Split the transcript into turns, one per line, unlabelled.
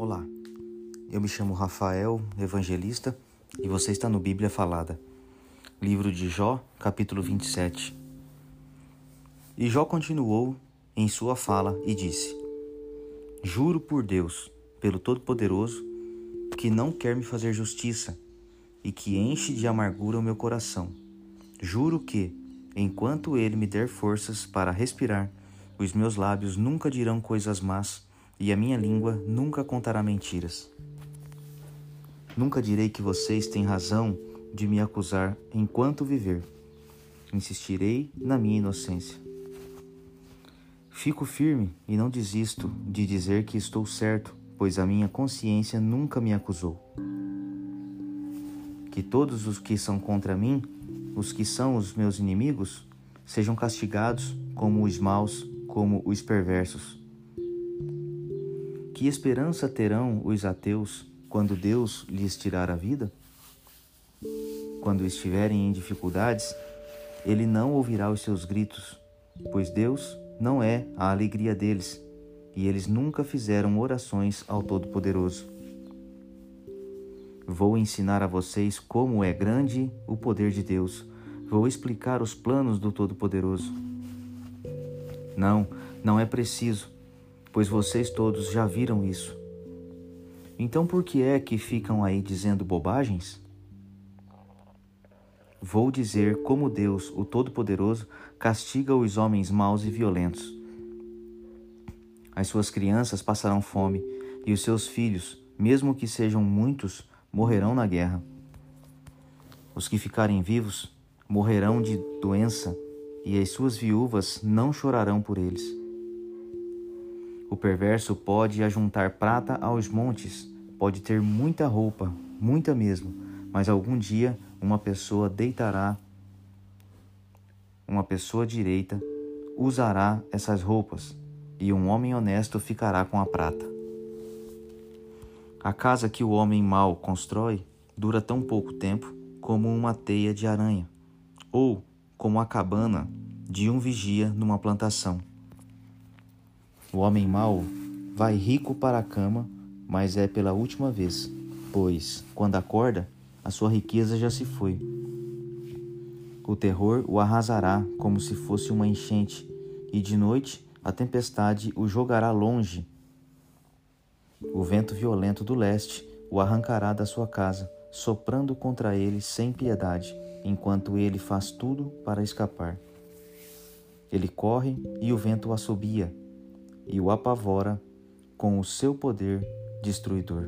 Olá, eu me chamo Rafael, evangelista, e você está no Bíblia Falada, livro de Jó, capítulo 27. E Jó continuou em sua fala e disse: Juro por Deus, pelo Todo-Poderoso, que não quer me fazer justiça e que enche de amargura o meu coração. Juro que, enquanto ele me der forças para respirar, os meus lábios nunca dirão coisas más e a minha língua nunca contará mentiras. Nunca direi que vocês têm razão de me acusar enquanto viver. Insistirei na minha inocência. Fico firme e não desisto de dizer que estou certo, pois a minha consciência nunca me acusou. Que todos os que são contra mim, os que são os meus inimigos, sejam castigados como os maus como os perversos. Que esperança terão os ateus quando Deus lhes tirar a vida? Quando estiverem em dificuldades, ele não ouvirá os seus gritos, pois Deus não é a alegria deles, e eles nunca fizeram orações ao Todo-Poderoso. Vou ensinar a vocês como é grande o poder de Deus. Vou explicar os planos do Todo-Poderoso. Não, não é preciso, pois vocês todos já viram isso. Então por que é que ficam aí dizendo bobagens? Vou dizer como Deus, o Todo-Poderoso, castiga os homens maus e violentos. As suas crianças passarão fome, e os seus filhos, mesmo que sejam muitos, morrerão na guerra. Os que ficarem vivos morrerão de doença e as suas viúvas não chorarão por eles. O perverso pode ajuntar prata aos montes, pode ter muita roupa, muita mesmo, mas algum dia uma pessoa deitará, uma pessoa direita usará essas roupas, e um homem honesto ficará com a prata. A casa que o homem mau constrói dura tão pouco tempo como uma teia de aranha, ou como a cabana de um vigia numa plantação. O homem mau vai rico para a cama, mas é pela última vez, pois, quando acorda, a sua riqueza já se foi. O terror o arrasará como se fosse uma enchente, e de noite a tempestade o jogará longe. O vento violento do leste o arrancará da sua casa, soprando contra ele sem piedade enquanto ele faz tudo para escapar. Ele corre e o vento o assobia e o apavora com o seu poder destruidor.